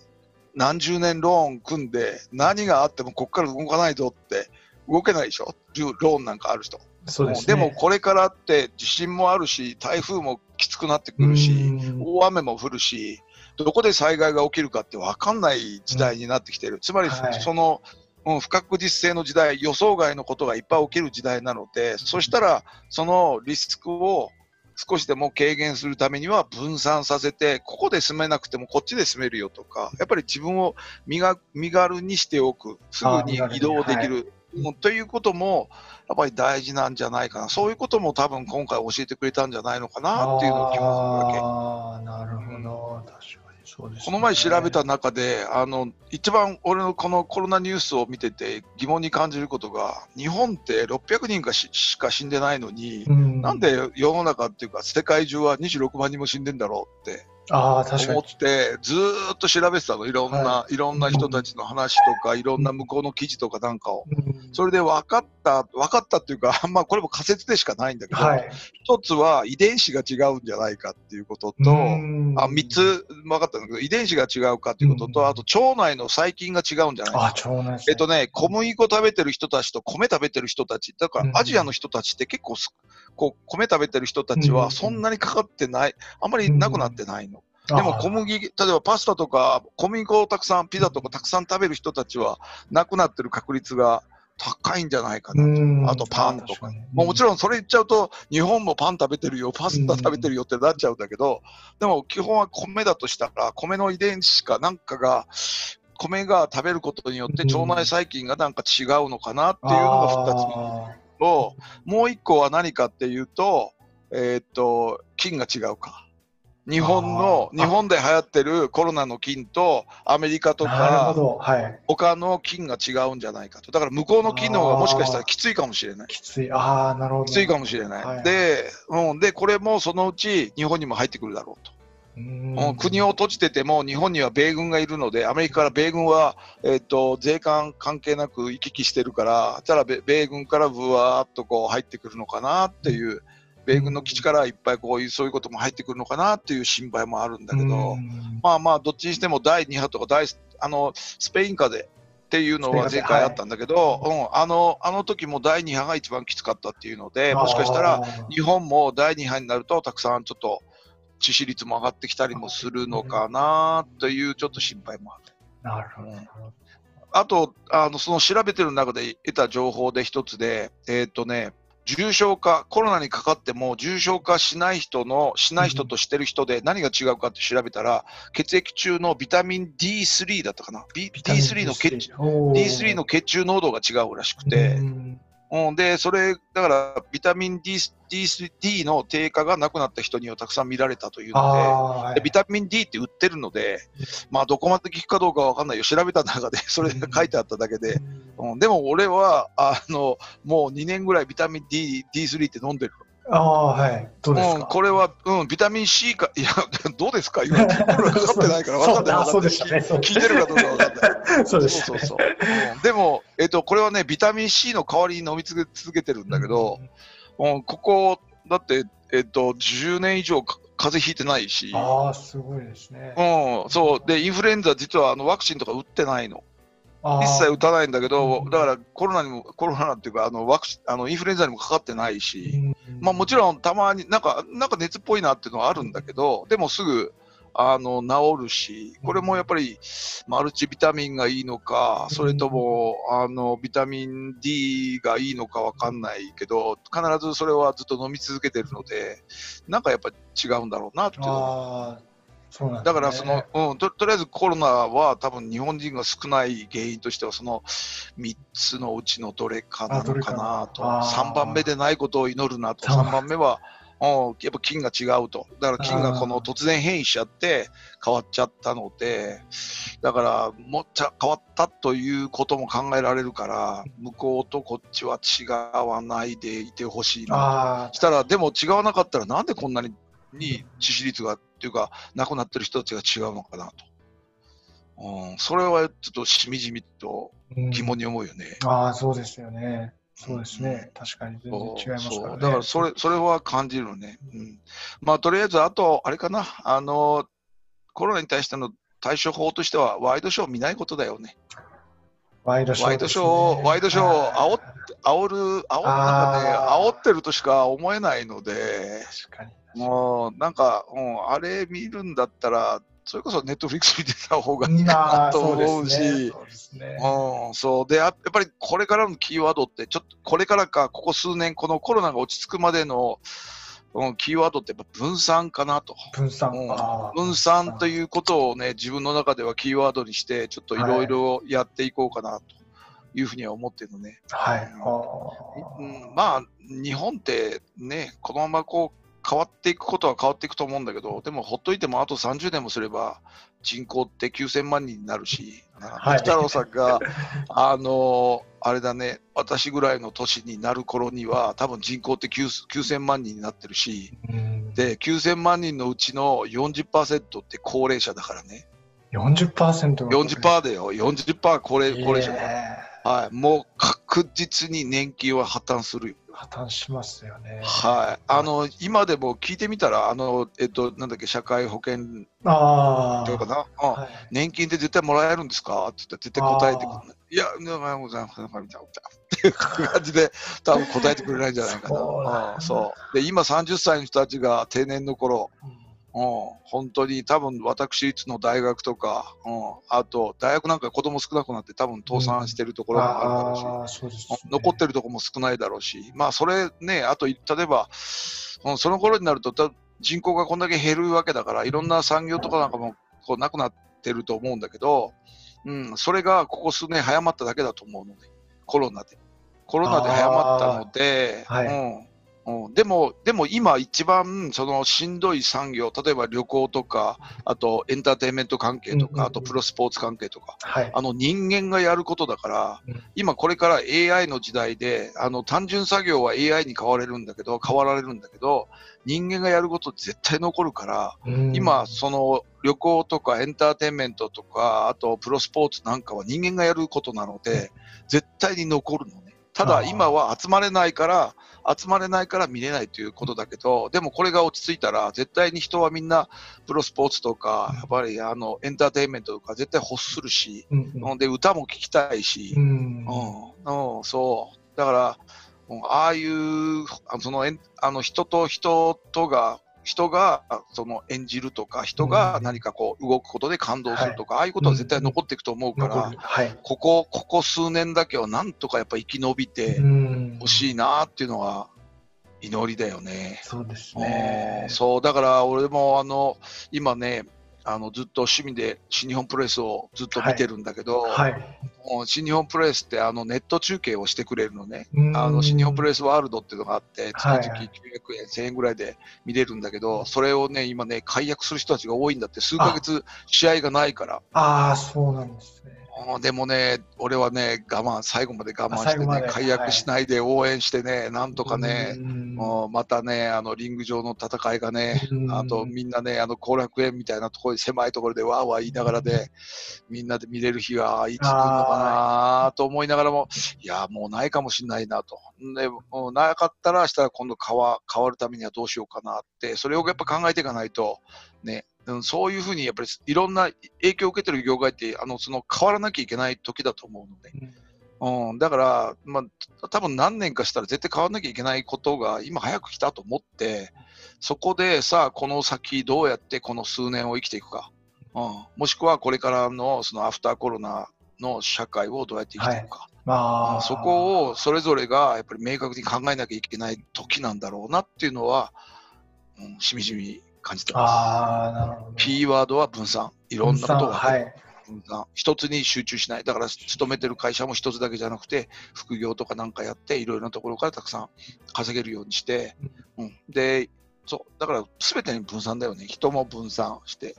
何十年ローン組んで、何があってもここから動かないぞって、動けないでしょ？ローンなんかある人。そうですね。もこれからって地震もあるし、台風もきつくなってくるし、うん大雨も降るし、どこで災害が起きるかって分かんない時代になってきてる。つまり、はいその、うん、不確実性の時代、予想外のことがいっぱい起きる時代なので、そしたら、そのリスクを少しでも軽減するためには分散させて、ここで住めなくてもこっちで住めるよとか、やっぱり自分を身が身軽にしておく、すぐに移動できる。うんということも、やっぱり大事なんじゃないかな。そういうことも多分今回教えてくれたんじゃないのかなっていうのを気がするわけ。ああ、なるほど。確かにそうです、ね。この前調べた中で、あの、一番俺のこのコロナニュースを見てて疑問に感じることが、日本って600人かししか死んでないのに、うん、なんで世の中っていうか世界中は26万人も死んでんだろうってああ、確か思に。って、ずーっと調べてたの。いろんな、、はいろんな人たちの話とか、いろんな向こうの記事とかなんかを。うんそれで分かった、分かったっていうか、[laughs] まあこれも仮説でしかないんだけど、はい。一つは遺伝子が違うんじゃないかっていうことと、うんあ3つ分かったんだけど、遺伝子が違うかということと、うんあと腸内の細菌が違うんじゃないあ、か。腸内えっとね、小麦粉食べてる人たちと米食べてる人たち、だかうんらアジアの人たちって結構す、こう米食べてる人たちうんはそんなにかかってない、あんまりなくなってないの。ででも小麦、例えばパスタとか小麦粉をたくさん、ピザとかたくさん食べる人たちは、なくなってる確率が高いんじゃないかな。あとパンとか。もうもちろん、ろんそれ言っちゃうと、日本もパン食べてるよ、パスタ食べてるよってなっちゃうんだけど、でも基本は米だとしたら、米の遺伝子かなんかが、米が食べることによって腸内細菌がなんか違うのかなっていうのが2つ目と、もう1個は何かっていうと、えーっと、菌が違うか。日本の、日本で流行ってるコロナの菌とアメリカとかはい。他の菌が違うんじゃないかと。だから向こうの菌の方がもしかしたらきついかもしれない。きつい。ああ、なるほど。きついかもしれない。はいで、うん、で、これもそのうち日本にも入ってくるだろうと。国を閉じてても日本には米軍がいるので、アメリカから米軍は、えっと税関関係なく行き来してるから、ただ米米軍からぶわーっとこう入ってくるのかなっていう、米軍の基地からいっぱいこういうそういうことも入ってくるのかなっていう心配もあるんだけど、うん。まあまあ、どっちにしても第2波とか第あのスペイン風邪っていうのは前回あったんだけど、うん、あのあの時も第2波が一番きつかったっていうので、もしかしたら日本も第2波になるとたくさんちょっと致死率も上がってきたりもするのかなというちょっと心配もある。なるほど。なるほどあと、あのその調べてる中で得た情報で一つで、えっ、とね、重症化、コロナにかかっても重症化しない人の、しない人としてる人で何が違うかって調べたら、血液中のビタミン D3 だったかな。B- ビタミン D3 の血 D3 D3 の血中濃度が違うらしくて、うんうん、で、それ、だから、ビタミン D, D, D の低下がなくなった人にはたくさん見られたというので、はいでビタミン D って売ってるので、まあ、どこまで効くかどうかわかんないよ。調べた中で、[laughs] それが書いてあっただけで。うん、でも俺は、あの、もう2年ぐらいビタミン D、D3 って飲んでる。ああ、はい。どうですうん、かこれは、うん、ビタミン C か、いや、[laughs] どうですか？言われて、コロナかかってないから分かんない。そうでしたね聞いてるかどうか分かんない。[laughs] そうですね。そうそうそう、うんでも、えっと、これはね、ビタミン C の代わりに飲み続けてるんだけど、うん、ここ、だって、えっと、10年以上か風邪ひいてないし、ああ、すごいですね。うん、そう。で、インフルエンザ、実はあのワクチンとか打ってないの。一切打たないんだけど、うん。だからコロナにも、コロナっていうか、あのワクチン、あのインフルエンザにもかかってないし、うん。まあもちろんたまになんか、なんか熱っぽいなっていうのはあるんだけど、でもすぐ、あの、治るし、これもやっぱり、マルチビタミンがいいのか、それとも、あの、ビタミン D がいいのかわかんないけど、必ずそれはずっと飲み続けてるので、なんかやっぱ違うんだろうなっていうそうなんね。だからその、うん、ととりあえずコロナは多分日本人が少ない原因としてはその3つのうちのどれかなのかなと。かな。あー。3番目でないことを祈るなと。そう3番目は、うん、やっぱ菌が違うと。だから菌がこの突然変異しちゃって変わっちゃったのでだからもっちゃ変わったということも考えられるから向こうとこっちは違わないでいてほしいなしたら、でも違わなかったら、なんでこんなにに致死率がっていうか、亡くなってる人たちが違うのかなと。うん、それはちょっとしみじみとうん疑問に思うよね。ああ、そうですよね。そうですね。確かに全然違いますからね。そうだからそれ、それは感じるね。うん。まあ、とりあえず、あと、あれかな、あの、コロナに対しての対処法としては、ワイドショー見ないことだよね。ワイドショー、ワイドショーワイドショーを煽っ煽る、煽なんかね、あー煽ってるとしか思えないので、確かに。もうなんか、うん、あれ見るんだったら、それこそネットフリックス見てた方がいいなあ、と思うし。そうですね。うん、そうでややっぱりこれからのキーワードって、ちょっとこれからか、ここ数年、このコロナが落ち着くまでの、うん、キーワードってやっぱ分散かなと。分散。うん分散ということをね、自分の中ではキーワードにして、ちょっといろいろやっていこうかなというふうには思ってるのね。はい。あうーん、まあ、日本ってね、このままこう変わっていくことは変わっていくと思うんだけど、でもほっといてもあと30年もすれば、人口って9000万人になるし、はい。北太郎さんが、あのあれだね、私ぐらいの年になる頃には、多分人口って9 9000万人になってるし、うん、で、9000万人のうちの40%って高齢者だからね、40%が40%だよ、40%高齢高齢者だから、えはい、もう確実に年金は破綻するよ。ー破綻しますよね。はい、あの今でも聞いてみたら、あのえっと、なんだっけ、社会保険ああ。とかな、うんはい。年金って絶対もらえるんですか？って言ったら、絶対答えてくる、いや、おはようございます、みたいなっていう感じで、[laughs] 多分答えてくれないんじゃないかそうなんだ。な。うんそう。で今、30歳の人たちが定年の頃うんうん、本当に多分私立の大学とか、うん、あと大学なんか子供少なくなって多分倒産してるところもあるだろうし、うです、ね。残ってるところも少ないだろうし、まあそれね、あと例えば、うんその頃になるとた人口がこんだけ減るわけだから、いろんな産業とかなんかもこうなくなってると思うんだけど、うん、それがここ数年早まっただけだと思うので、コロナで。コロナで早まったので、はい。うんうん、でも、でも今一番そのしんどい産業、例えば旅行とか、あとエンターテインメント関係とか、あとプロスポーツ関係とか、はい。あの人間がやることだから、うん。今これから AI の時代で、あの単純作業は AI に変われるんだけど、変わられるんだけど、人間がやること絶対残るから、うん。今、その旅行とかエンターテインメントとか、あとプロスポーツなんかは人間がやることなので、絶対に残るのね。ただ今は集まれないから、集まれないから見れないということだけど、でもこれが落ち着いたら、絶対に人はみんなプロスポーツとか、やっぱりあのエンターテインメントとか絶対欲するし、うんで歌も聴きたいし、うん。うん、うん、そう。だから、うんああいう、あその、あの、人と人とが、人が、あその、演じるとか、人がうん何かこう、動くことで感動するとか、ああいうことは絶対残っていくと思うから、はい。ここ、ここ数年だけはなんとかやっぱ生き延びてうんほしいなっていうのは、祈りだよね。そうですうねん。そう、だから俺もあの、今ね、あのずっと趣味で新日本プロレスをずっと見てるんだけど、はい。もう新日本プロレスってあのネット中継をしてくれるのね。うんあの新日本プロレスワールドっていうのがあって、月々はい900円、1000円ぐらいで見れるんだけど、それをね、今ね、解約する人たちが多いんだって、数ヶ月試合がないから。ああ、そうなんですね。でもね、俺はね、我慢、最後まで我慢してね、解約しないで応援してね、なんとかね、うん。もうまたね、あのリング上の戦いがね、うん。あとみんなね、あの後楽園みたいなところに狭いところでわーわー言いながらで、みんなで見れる日がいつ来るのかなと思いながらも、いや、もうないかもしれないなと。で、もうなかったらしたら今度変わ変わるためにはどうしようかなって、それをやっぱ考えていかないと、ね、うんそういうふうにやっぱりいろんな影響を受けてる業界って、あのその変わらなきゃいけない時だと思うので、うん、だから、まあ、多分何年かしたら絶対変わらなきゃいけないことが今早く来たと思って、そこでさあ、この先どうやってこの数年を生きていくか、うん、もしくはこれからのそのアフターコロナの社会をどうやって生きていくか、まあ、そこをそれぞれがやっぱり明確に考えなきゃいけない時なんだろうなっていうのは、うん、しみじみ感じてます。ああ、なるほど。キーワードは分散。いろんなことがはい。分散。一つに集中しない。だから、勤めてる会社も一つだけじゃなくて、副業とかなんかやって、いろいろなところからたくさん稼げるようにして、うん、で、そう、だから、すべてに分散だよね。人も分散して、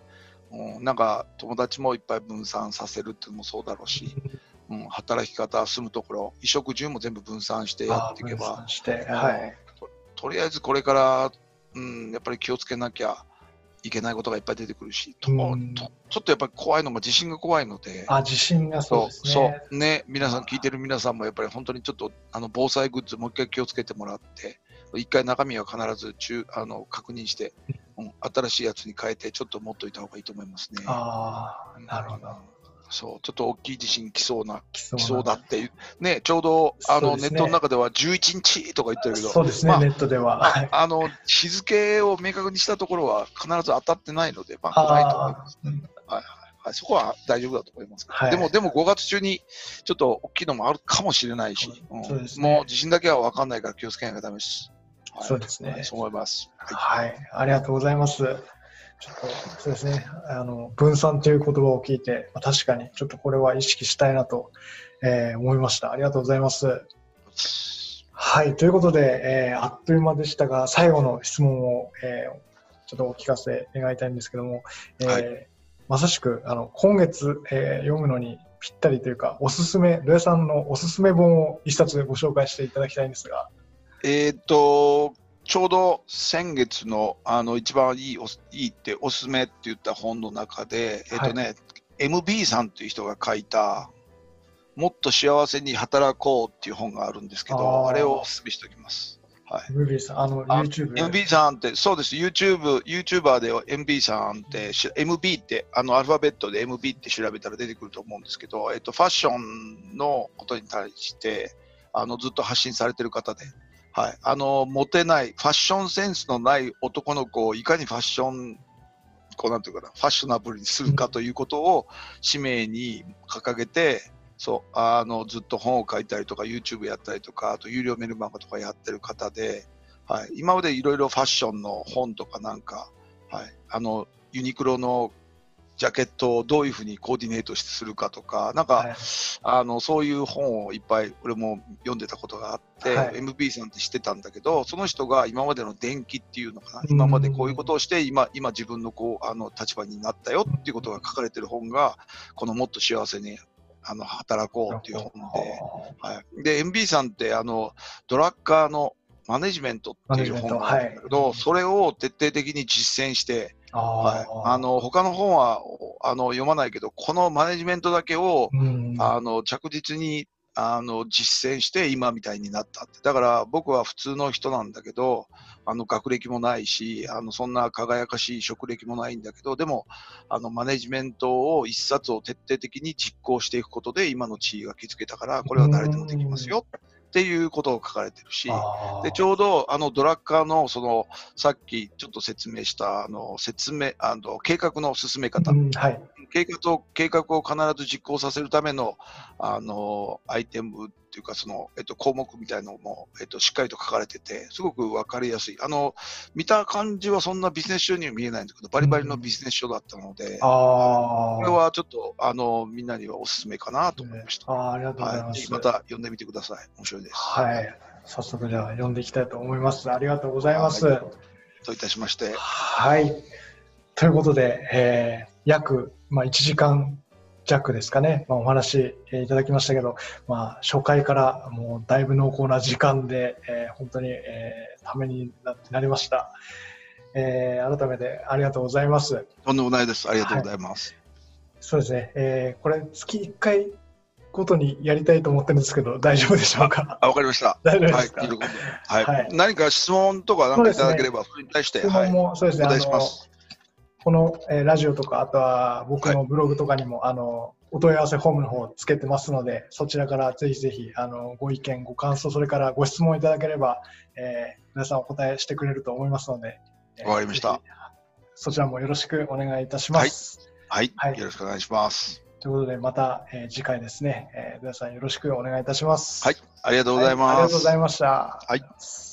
うん、なんか、友達もいっぱい分散させるっていうのもそうだろうし、[laughs] うん、働き方、住むところ、衣食住も全部分散してやっていけばあー分散、して、はい。とりあえずこれから、うん、やっぱり気をつけなきゃいけないことがいっぱい出てくるし、とうんとちょっとやっぱり怖いのが地震が怖いので、あ、地震がそうですね。そうね、皆さん聞いてる皆さんもやっぱり本当にちょっとあの防災グッズもう一回気をつけてもらって、一回中身は必ず中あの確認して、うん、新しいやつに変えてちょっと持っといた方がいいと思いますね。ああ、なるほど。そう、ちょっと大きい地震来そうな、来そうだっていう、ね、ちょうどあの、ねネットの中では11日とか言ってるけど、そうですね、まあネットでは。はいあの日付を明確にしたところは必ず当たってないので、まあ、来ないと思います。あーうんはい、そこは大丈夫だと思います。はいでも、でも5月中にちょっと大きいのもあるかもしれないし、うんそうねもう地震だけは分かんないから気をつけなきゃダメです。はいそうですねはいそう思います。はいはい、ありがとうございます。ちょっとそうですね、あの分散という言葉を聞いて、まあ、確かにちょっとこれは意識したいなと、えー思いました。ありがとうございます。はい、ということで、えーあっという間でしたが、最後の質問を、えーちょっとお聞かせ願いたいんですけども、えーはいまさしくあの今月、えー読むのにぴったりというか、おすすめ、土屋さんのおすすめ本を一冊ご紹介していただきたいんですが、えっ、と、ちょうど先月のあの一番いいおいいっておすすめって言った本の中で、えっ、とね、MB さんっていう人が書いた、もっと幸せに働こうっていう本があるんですけど、あれをお勧めしておきます。はい。ムービーさん、あの、あ YouTube。MB さんって、そうです、YouTube、YouTuber では MB さんってし、MB って、あの、アルファベットで MB って調べたら出てくると思うんですけど、えっと、ファッションのことに対して、あの、ずっと発信されてる方で、はい。あの、モテない、ファッションセンスのない男の子をいかにファッション、こうなんていうかな、ファッショナブルにするかということを使命に掲げて、そう、あの、ずっと本を書いたりとか、YouTube やったりとか、あと有料メルマガとかやってる方で、はい、今までいろいろファッションの本とかなんか、はい、あのユニクロのジャケットをどういうふうにコーディネートするかとか、なんか、はい。あのそういう本をいっぱい俺も読んでたことがあって、はい。MB さんって知ってたんだけど、その人が今までの伝記っていうのかな、うん。今までこういうことをして、今今自分のこうあの立場になったよっていうことが書かれてる本が、このもっと幸せにあの働こうっていう本で。はい、で、MB さんってあのドラッカーのマネジメントっていう本があるんだけど、はい。それを徹底的に実践して、あはい、ーあの他の本はあの読まないけど、このマネジメントだけを、うん。あの着実にあの実践して今みたいになったって。だから僕は普通の人なんだけど、あの学歴もないし、あのそんな輝かしい職歴もないんだけど、でもあのマネジメントを一冊を徹底的に実行していくことで今の地位が築けたから、これは誰でもできますよっていうことを書かれてるし、でちょうどあのドラッカーのそのさっきちょっと説明したあの説明あの計画の進め方、うんはい。計画と計画を必ず実行させるためのあのアイテムっていうかその、えっと、項目みたいなのも、えっと、しっかりと書かれててすごく分かりやすいあの見た感じはそんなビジネス書には見えないんだけどバリバリのビジネス書だったので、あこれはちょっとあのみんなにはおすすめかなと思いました。あーありがとうございます。ひまた読んでみてください。面白いです。はい。早速じゃあ読んでいきたいと思います。ありがとうございます。はいといたしまして、はい。ということで、えー約、まあ、1時間弱ですかね、まあ、お話、えーいただきましたけど、まあ、初回からもうだいぶ濃厚な時間で、えー本当に、えーためにななりました、えー改めてありがとうございます。とんでもないです。ありがとうございます。そうですね、えーこれ月1回ごとにやりたいと思ってるんですけど、大丈夫でしょうか？あ、わかりました。はい、大丈夫ですか、はい、はい。何か質問とかなんかいただければ、それに対して、質はい、問もそうですね、お答えします。この、えーラジオとか、あとは僕のブログとかにも、あのお問い合わせフォームの方をつけてますので、そちらからぜひぜひあのご意見、ご感想、それからご質問いただければ、えー皆さんお答えしてくれると思いますので、えーわかりましたそちらもよろしくお願いいたします。はい、はいよろしくお願いします。ということで、また、えー次回ですね、えー皆さんよろしくお願いいたします。はい、ありがとうございます。はありがとうございました。はい